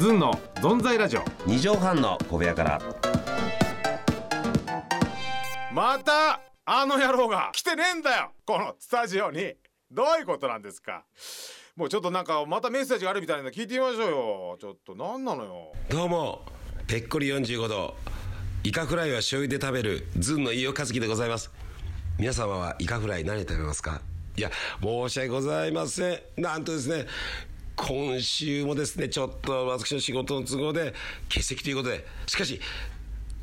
ズンのゾンザイラジオ。二畳半の小部屋から。またあの野郎が来てねえんだよ。このスタジオに。どういうことなんですか。もうちょっとなんかまたメッセージがあるみたいなの聞いてみましょうよ。ちょっと何なのよ。どうも。ぺっこり45度。イカフライは醤油で食べるズンの飯尾和樹でございます。皆様はイカフライ何食べますか。いや申し訳ございません。なんとですね今週もですねちょっと私の仕事の都合で欠席ということでしかし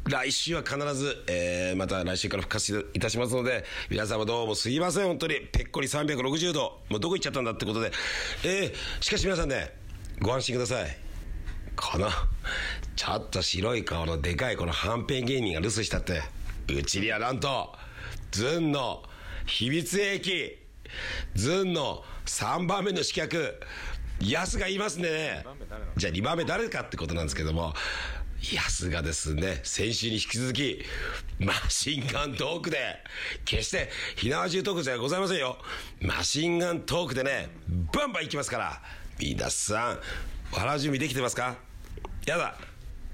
来週は必ず、えー、また来週から復活いたしますので皆様どうもすいません本当に。ぺっこり360度もうどこ行っちゃったんだってことで。えー、しかし皆さんねご安心ください。このちょっと白い顔のでかいこのはんぺん芸人が留守したってうちにはなんとズンの秘密兵器ズンの3番目の刺客ヤスがいますね。じゃあ2番目誰かってことなんですけども。ヤスがですね先週に引き続きマシンガントークで決して火縄銃トークじゃございませんよ。マシンガントークでねバンバンいきますから。皆さん笑う準備できてますか？やだ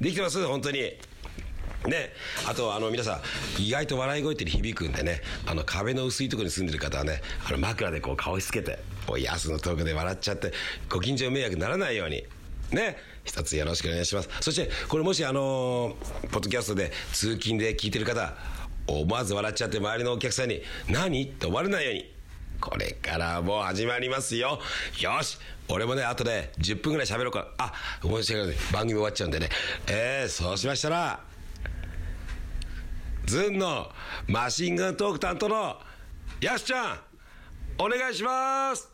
できてます？本当に。ね、あとあの皆さん意外と笑い声って響くんでね。あの壁の薄いところに住んでる方はねあの枕でこう顔しつけて。おやすのトークで笑っちゃってご近所迷惑にならないように。ね。一つよろしくお願いします。そしてこれもしあのー、ポッドキャストで通勤で聞いてる方思わず笑っちゃって周りのお客さんに「何?」って思われないように。これからもう始まりますよ。よし。俺もね後で10分ぐらい喋ろうか。あ申し訳ない。番組終わっちゃうんでね。えー、そうしましたらズンのマシンガントーク担当のやすちゃんお願いします。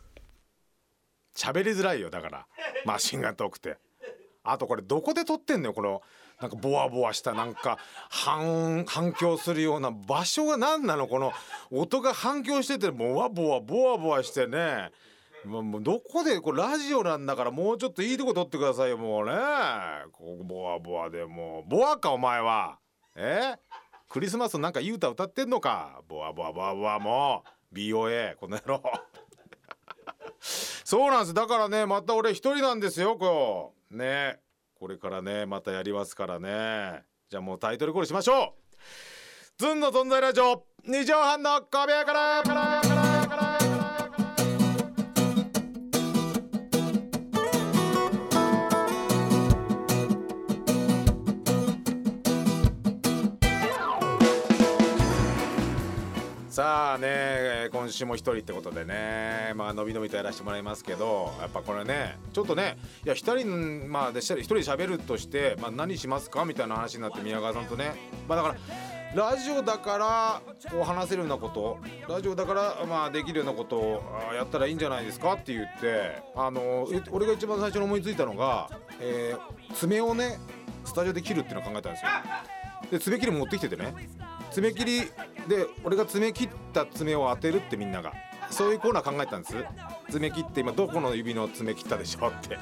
喋りづらいよだから。マシンガントークって。あとこれどこで撮ってんのよこのなんかボワボワしたなんか反反響するような場所が何なの？この音が反響しててボワボワボワボワしてね。もうどこでこれラジオなんだからもうちょっといいとこ撮ってくださいよもうね。ここボワボワでもう。ボワかお前は。え？クリスマスなんかいい歌歌ってんのか？ボワボワボワボワもう。BOA この野郎そうなんです。だからねまた俺一人なんですよこうね。これからねまたやりますからね。じゃあもうタイトルコールしましょう。ずんの存在ラジオ二畳半の小部屋から。さあね今週も一人ってことでねまあのびのびとやらせてもらいますけどやっぱこれねちょっとねいや一人まあで一人喋るとして、まあ、何しますかみたいな話になって宮川さんとね。まあだからラジオだからこう話せるようなことラジオだからまあできるようなことをやったらいいんじゃないですか？って言ってあの俺が一番最初に思いついたのが、えー、爪をねスタジオで切るっていうのを考えたんですよ。で爪切り持ってきててね。爪切りで俺が爪切った爪を当てるってみんなが。そういうコーナー考えたんです。爪切って今どこの指の爪切ったでしょって。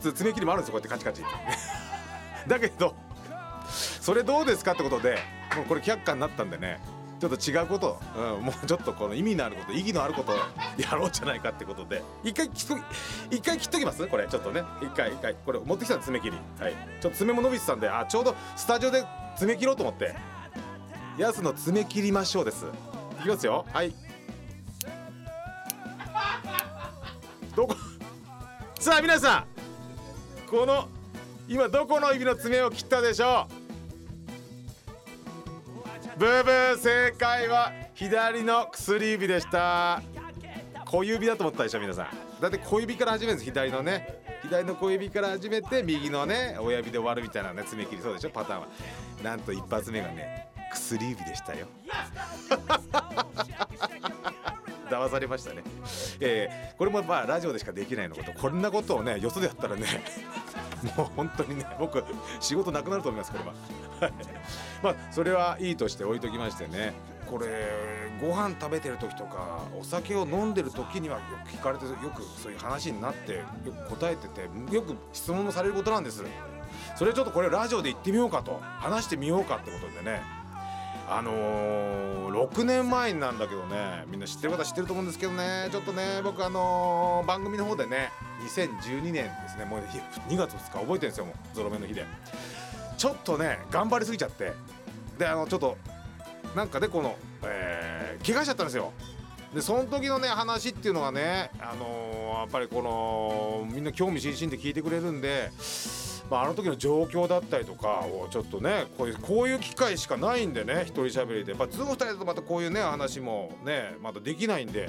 爪切りもあるんですよこうやってカチカチ。だけどそれどうですかってことでもうこれ却下になったんでね。ちょっと違うこと、うん、もうちょっとこの意味のあること意義のあることやろうじゃないかってことで。一回切っと一回切っときます？これちょっとね。一回一回。これ持ってきた爪切り。はい。ちょっと爪も伸びてたんであちょうどスタジオで爪切ろうと思って。やすの爪切りましょうです。いきますよ。はい。どこ？さあ皆さん。この今どこの指の爪を切ったでしょう？ブーブー正解は左の薬指でした。小指だと思ったでしょ皆さん。だって小指から始めるんです。左のね。左の小指から始めて右のね親指で終わるみたいなね爪切りそうでしょパターンは。なんと一発目がね薬指でしたよ。騙されましたね、えー、これもまあラジオでしかできないのこと。こんなことをねよそでやったらね もう本当にね僕仕事なくなると思いますこれは。まあそれはいいとして置いときましてね。これご飯食べてる時とかお酒を飲んでる時にはよく聞かれてよくそういう話になってよく答えててよく質問もされることなんです。それちょっとこれラジオで言ってみようかと話してみようかってことでね。あのー、6年前なんだけどね。みんな知ってる方知ってると思うんですけどね。ちょっとね僕あのー、番組の方でね2012年ですね。もう2月2日覚えてるんですよもう。ゾロ目の日で。ちょっとね頑張りすぎちゃって。であのちょっとなんかねこの、えー、怪我しちゃったんですよ。でその時のね話っていうのがねあのー、やっぱりこのみんな興味津々で聞いてくれるんでまあ、あの時の状況だったりとかをちょっとねこういうこういう機会しかないんでね一人喋りで、まあ、ズーム2人だとまたこういうね話もねまたできないんで、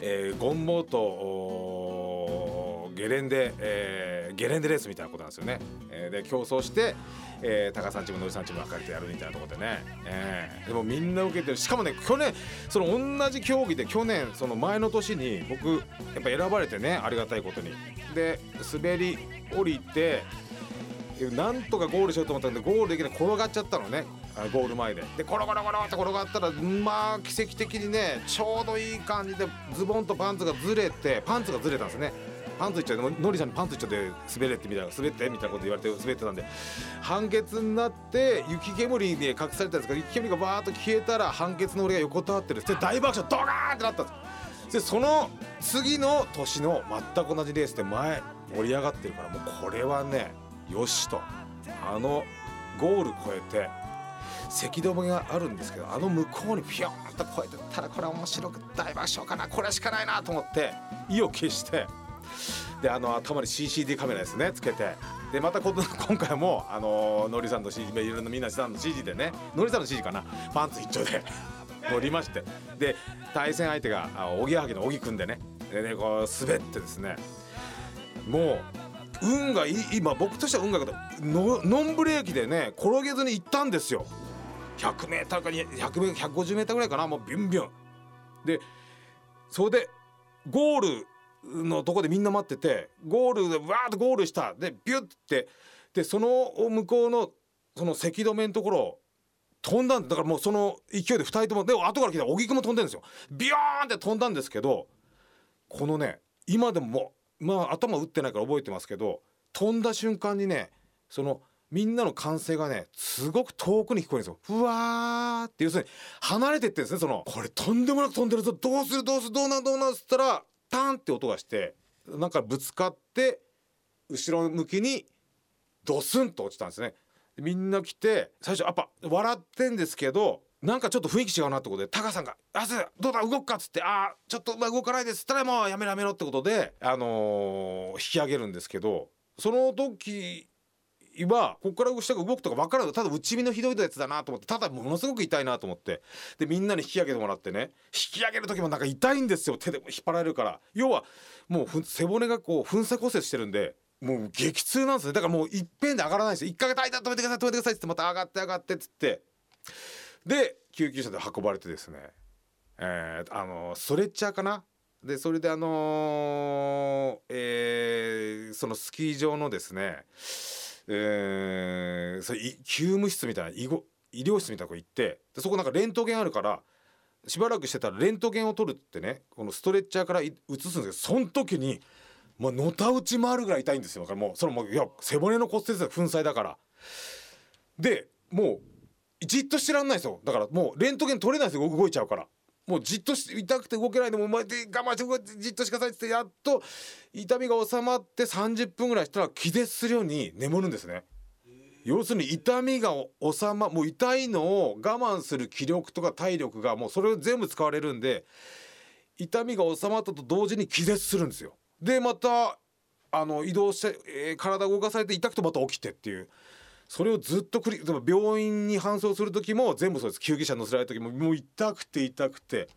えー、ゴンボーとゲレンデ、えー、ゲレンデレースみたいなことなんですよね。えー、で競争して、えー、高さんチームのりさんチーム分かれてやるみたいなところでね、えー、でもみんな受けてるしかもね去年その同じ競技で去年その前の年に僕やっぱ選ばれてねありがたいことに。で滑り降りてなんとかゴールしようと思ったんでゴールできない転がっちゃったのね。ゴール前で。でコロコロコロって転がったらまあ奇跡的にねちょうどいい感じでズボンとパンツがずれてパンツがずれたんですね。パンツいっちゃう。のりちゃんにパンツいっちゃって滑れってみたいな滑ってみたいなこと言われて滑ってたんで判決になって雪煙に隠されたんですが雪煙がバーッと消えたら判決の俺が横たわってるで大爆笑ドカーンってなったんです。でその次の年の全く同じレースで前盛り上がってるからもうこれはねよしとあのゴール越えてせき止めがあるんですけどあの向こうにピヨーンと越えてったらこれ面白く大爆笑かなこれしかないなと思って意を決してであの頭に CCD カメラですねつけてでまた今回もあののりさんの CG いろんなみんなさんの CG でねのりさんの CG かなパンツ一丁で 乗りましてで対戦相手がおぎやはぎの小木くんでねでねこう滑ってですねもう運がいい今僕としては運が良かった。ノンブレーキでね転げずに行ったんですよ。100m か 150m ぐらいかなもうビュンビュン。でそれでゴールのとこでみんな待っててゴールでわーっとゴールした。でビュッて。でその向こうのそのせ止めのところ飛んだんだからもうその勢いで2人ともで後から来た小木君も飛んでるんですよ。ビヨーンって飛んだんですけどこのね今でももうまあ頭打ってないから覚えてますけど飛んだ瞬間にねそのみんなの歓声がねすごく遠くに聞こえるんですよ。ふわーって要するに離れてってんですねそのこれとんでもなく飛んでるぞどうするどうするどうなんどうなんっつったらタンって音がしてなんかぶつかって後ろ向きにドスンと落ちたんですね。みんな来て最初やっぱ笑ってんですけどなんかちょっと雰囲気違うなってことでタカさんが「あどうだ動くか」っつって「あちょっと動かないです」っつったらもうやめろやめろってことで、あのー、引き上げるんですけどその時はここから下が動くとか分からないただ内身のひどいやつだなと思ってただものすごく痛いなと思ってでみんなに引き上げてもらってね引き上げる時もなんか痛いんですよ。手で引っ張られるから。要はもう背骨がこう粉砕骨折してるんでもう激痛なんですねだからもういっぺんで上がらないですよ。一回痛い止めてください止めてくださいっつってまた上がって上がってっつって。で救急車で運ばれてですねえー、あのストレッチャーかな。でそれであのー、えー、そのスキー場のですねえー、それ救務室みたいな医医療室みたいなとこ行ってでそこなんかレントゲンあるからしばらくしてたらレントゲンを取るってねこのストレッチャーから移すんですけどその時にまあのたうち回るぐらい痛いんですよ。だからもうそれもいや背骨の骨折で粉砕だから。でもうじっとしてらんないですよだからもうレントゲン取れないですよ動いちゃうからもうじっとして痛くて動けないでもお前で我慢してじっとしてくださいってやっと痛みが収まって30分ぐらいしたら気絶するように眠るんですね。要するに痛みが収まもう痛いのを我慢する気力とか体力がもうそれを全部使われるんで痛みが収まったと同時に気絶するんですよ。でまたあの移動して、えー、体動かされて痛くてまた起きてっていうそれをずっと繰り病院に搬送する時も全部そうです。救急車乗せられる時ももう痛くて痛くて。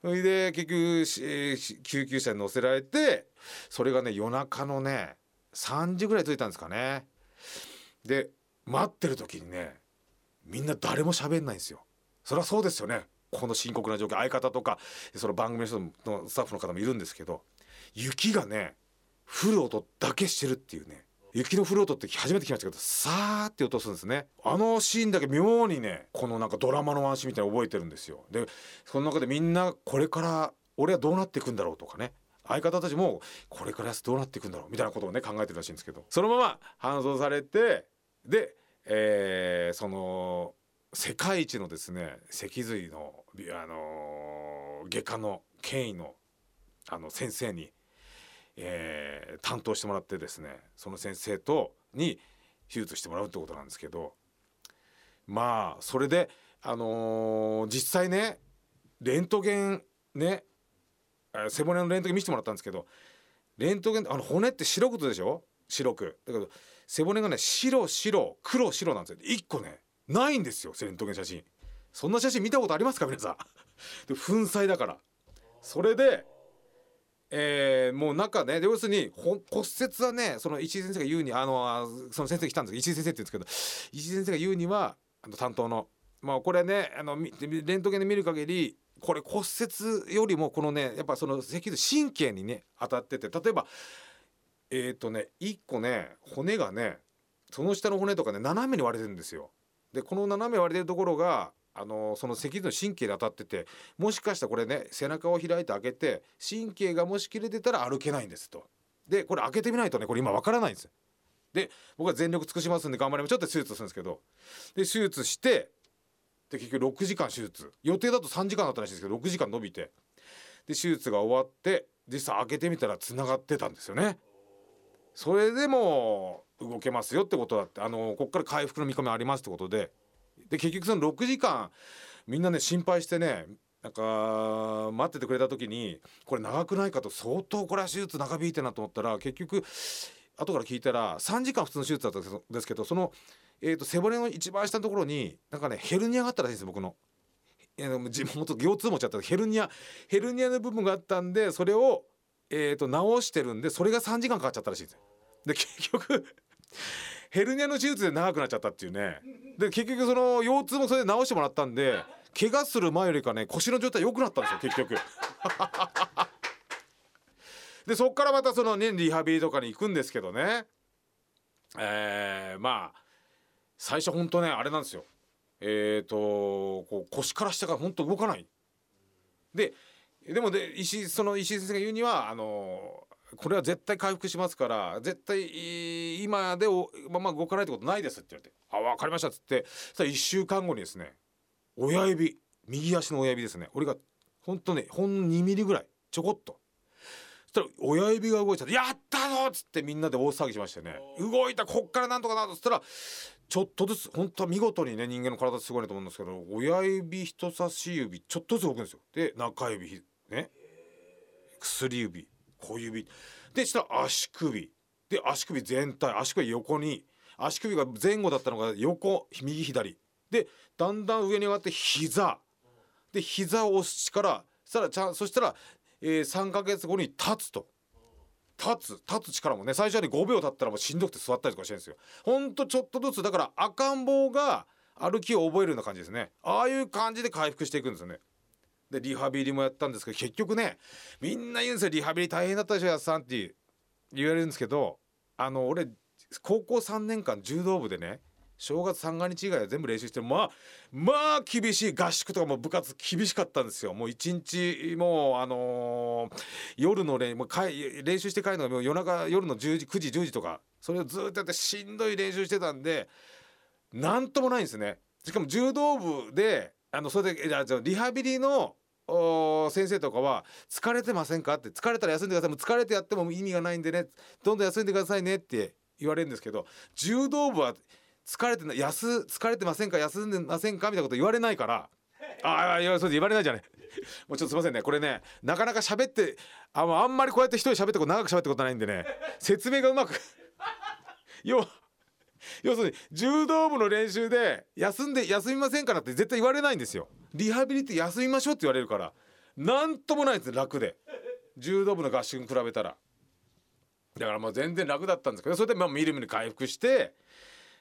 それで結局、えー、救急車に乗せられてそれがね夜中のね3時ぐらい着いたんですかね。で待ってる時にねみんな誰も喋んないんですよ。そりゃそうですよね。この深刻な状況相方とかその番組の人のスタッフの方もいるんですけど雪がね降る音だけしてるっていうね。雪の降る音って初めて聞きましたけどさーって音するんですね。あのシーンだけ妙にねこのなんかドラマのワンシーンみたいに覚えてるんですよ。でその中でみんなこれから俺はどうなっていくんだろうとかね。相方たちもこれからどうなっていくんだろうみたいなことをね考えてるらしいんですけど。そのまま搬送されてで、えー、その世界一のですね脊髄の、あの外科の権威のあの先生に、えー、担当してもらってですねその先生とに手術してもらうってことなんですけどまあそれで、あのー、実際ねレントゲンね背骨のレントゲン見せてもらったんですけどレントゲンあの骨って白くでしょ？白く。だけど背骨がね白白黒白なんですよ。1個ねないんですよレントゲン写真。そんな写真見たことありますか皆さん？で粉砕だから。それでえー、もう中ね要するに骨折はねその石井先生が言うにあのその先生来たんですけど石井先生って言うんですけど石井先生が言うにはあの担当のまあこれねあのレントゲンで見る限りこれ骨折よりもこのねやっぱその脊髄神経にね当たってて例えばえっ、ー、とね1個ね骨がねその下の骨とかね斜めに割れてるんですよ。でこの斜め割れてるところがあのその脊髄の神経で当たっててもしかしたらこれね背中を開いて開けて神経がもし切れてたら歩けないんですと。でこれ開けてみないとねこれ今わからないんですよ。で僕は全力尽くしますんで頑張りますちょっと手術するんですけど。で手術してで結局6時間手術。予定だと3時間だったらしいんですけど6時間伸びて。で手術が終わって実際開けてみたらつながってたんですよね。それでも動けますよってことだってあのここから回復の見込みありますってことでで結局その6時間みんなね心配してねなんか待っててくれた時にこれ長くないかと相当これは手術長引いてなと思ったら結局後から聞いたら3時間普通の手術だったんですけどその、えー、と背骨の一番下のところになんかねヘルニアがあったらしいんです僕の。地元腰痛持ちだったヘルニアヘルニアの部分があったんでそれを、えー、と直してるんでそれが3時間かかっちゃったらしいんですよ。で結局ヘルニアの手術で長くなっちゃったっていうね。で結局その腰痛もそれで治してもらったんで怪我する前よりかね腰の状態良くなったんですよ結局。でそっからまたそのねリハビリとかに行くんですけどね。えー、まあ最初ほんとねあれなんですよ。えっ、ー、とこう腰から下がほんと動かない。ででもで石その石井先生が言うにはあのこれは絶対回復しますから絶対今でおまま動かないってことないですって言われて「あ分かりました」っつってさ1週間後にですね親指右足の親指ですね俺がほんとねほんの2ミリぐらいちょこっとそしたら親指が動いちゃって「やったぞ!」っつってみんなで大騒ぎしましてね動いたこっからなんとかなとつったらちょっとずつ本当は見事にね人間の体すごいなと思うんですけど親指人差し指ちょっとずつ動くんですよで中指ね薬指小指。でしたら足首。で足首全体。足首横に。足首が前後だったのが横右左。でだんだん上に上がって膝。で膝を押す力。そしたらちゃそしたら、えー、3ヶ月後に立つと。立つ。立つ力もね最初に5秒経ったらもうしんどくて座ったりとかしてるんですよ。ほんとちょっとずつだから赤ん坊が歩きを覚えるような感じですね。ああいう感じで回復していくんですよね。でリハビリもやったんですけど結局ねみんな言うんですよリハビリ大変だったでしょやっさんって言われるんですけどあの俺高校3年間柔道部でね正月三が日以外は全部練習してまあまあ厳しい合宿とかも部活厳しかったんですよ。もう一日もうあのー、夜の練もう練習して帰るのがもう夜中夜の10時9時10時とかそれをずっとやってしんどい練習してたんでなんともないんですね。しかも柔道部であのそれでリハビリの先生とかは「疲れてませんか?」って「疲れたら休んでください」もう疲れてやっても意味がないんでね。どんどん休んでくださいねって言われるんですけど柔道部は疲れてな休疲れてませんか？休んでませんか？みたいなこと言われないからああいやそう言われないじゃない。もうちょっとすいませんね。これねなかなか喋ってああんまりこうやって一人喋ってこと長く喋ったことないんでね説明がうまく要要するに柔道部の練習で休んで休みませんからって絶対言われないんですよ。リハビリって休みましょうって言われるから。なんともないです楽で。柔道部の合宿に比べたら。だからもう全然楽だったんですけどそれでまあみるみる回復して、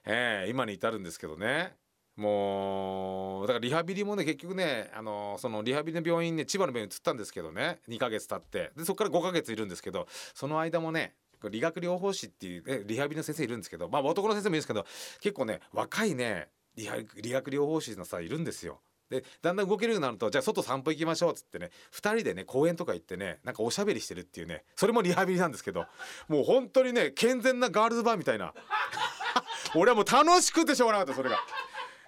えー、今に至るんですけどね。もうだからリハビリもね結局ねあのそのリハビリの病院ね千葉の病院に移ったんですけどね。2ヶ月経って。でそこから5ヶ月いるんですけどその間もね理学療法士っていう、ね、リハビリの先生いるんですけどまあ男の先生もいるんですけど結構ね若いね理学療法士のさいるんですよ。でだんだん動けるようになるとじゃあ外散歩行きましょうっつってね2人でね公園とか行ってねなんかおしゃべりしてるっていうねそれもリハビリなんですけどもう本当にね健全なガールズバーみたいな 俺はもう楽しくてしょうがなかったそれが。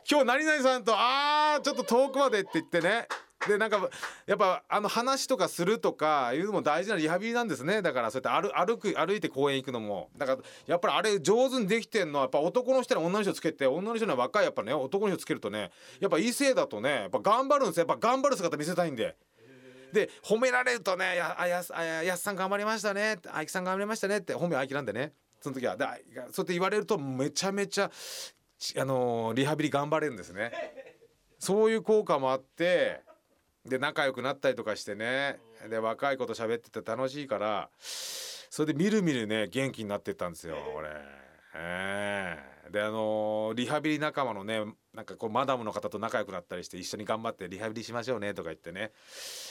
今日何々さんとあーちょっと遠くまでって言ってねでなんかやっぱあの話とかするとかいうのも大事なリハビリなんですね。だからそうやって歩歩く歩いて公園行くのも。だからやっぱりあれ上手にできてんのはやっぱ男の人に女の人つけて女の人には若いやっぱね男の人つけるとねやっぱ異性だとねやっぱ頑張るんですやっぱ頑張る姿見せたいんで。で褒められるとね「やあやあやすさん頑張りましたね」って「あいきさん頑張りましたね」って褒めあいきなんでね。その時はでそうやって言われるとめちゃめちゃあのーリハビリ頑張れるんですね。そういう効果もあってで仲良くなったりとかしてね。で若い子と喋ってて楽しいからそれでみるみるね元気になってったんですよ俺。ええであのーリハビリ仲間のねなんかこうマダムの方と仲良くなったりして一緒に頑張ってリハビリしましょうねとか言ってね。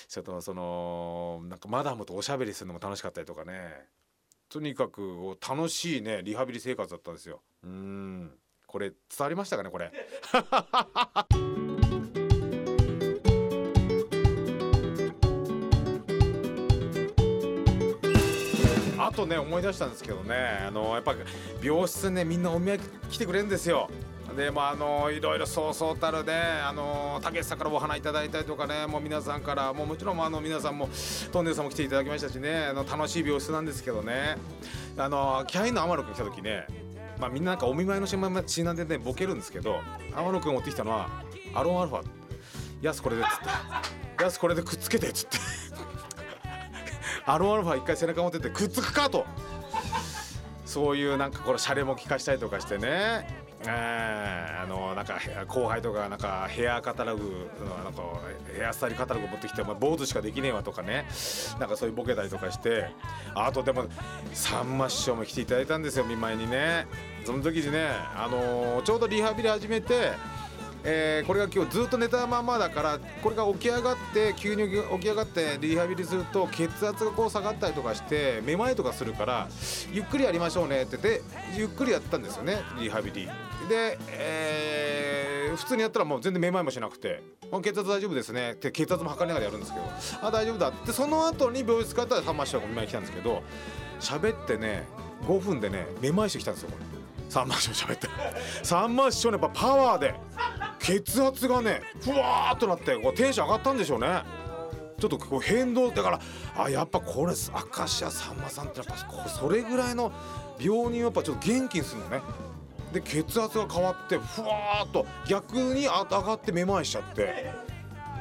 ちょっとそのなんかマダムとおしゃべりするのも楽しかったりとかね。とにかく楽しいねリハビリ生活だったんですよ。うん。これ伝わりましたかねこれ あとね思い出したんですけどねあのやっぱ病室ねみんなお見舞い来てくれるんですよ。でまあのいろいろそうそうたるねあのたけしさんからお花いただいたりとかねもう皆さんからもうもちろんあの皆さんもトンネルさんも来ていただきましたしねあの楽しい病室なんですけどね。あのキャインの天野くん来た時ねまあみんななんかお見舞いの品品でねボケるんですけど天野くん持ってきたのはアロンアルファやすこれでっつってやすこれでくっつけてっつって。アロンアルファ一回背中持ってってくっつくかと。そういうなんかこれシャレも聞かしたりとかしてね。えーあのなんか後輩とかなんかヘアカタログなんかヘアスタイルカタログ持ってきてお前坊主しかできねえわとかね。なんかそういうボケたりとかして。あとでもさんま師匠も来ていただいたんですよ見舞いにね。その時にねあのちょうどリハビリ始めてえーこれが今日ずっと寝たままだからこれが起き上がって急に起き上がってリハビリすると血圧がこう下がったりとかしてめまいとかするからゆっくりやりましょうねってでゆっくりやったんですよねリハビリ。で、えー普通にやったらもう全然めまいもしなくて「血圧大丈夫ですね」って血圧も測りながらやるんですけど「あ大丈夫だ」って。その後に病室帰ったらさんま師匠がお見舞い来たんですけど喋ってね5分でねめまいしてきたんですよこれ。さんま師匠喋って。さんま師匠のやっぱパワーで。血圧がねふわーっとなってこうテンション上がったんでしょうねちょっとこう変動だからあやっぱこれ明石家さんまさんってやっぱそれぐらいの病人をやっぱちょっと元気にするのねで血圧が変わってふわーっと逆に上がってめまいしちゃって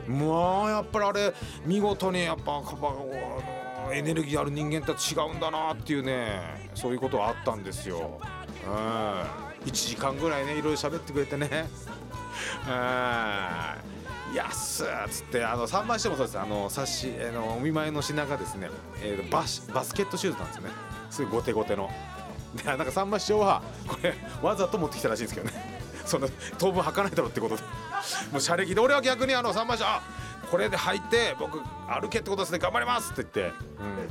まあやっぱりあれ見事にやっぱやっぱあのエネルギーある人間とは違うんだなっていうねそういうことはあったんですよ。うん、1時間ぐらいねいろいろ喋ってくれてね。い、やっすっつってあの3番してもそうです。あの冊子あのお見舞いの品がですね、えーバシバスケットシューズなんですよね。すごい後手後手の。でなんかさんま師匠はこれわざと持ってきたらしいんですけどね。その当分履かないだろうってことで。もう車歴で俺は逆にあのさんま師匠あこれで履いて僕歩けってことですね頑張りますって言って、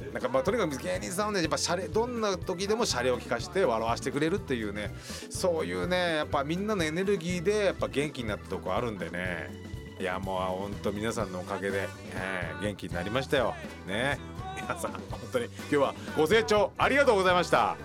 うん、なんかまあとにかく芸人さんはねやっぱシャレどんな時でもシャレを聞かして笑わせてくれるっていうねそういうねやっぱみんなのエネルギーでやっぱ元気になったとこあるんでね。いやもう本当皆さんのおかげで、えー元気になりましたよ。ね。皆さん本当に今日はご清聴ありがとうございました。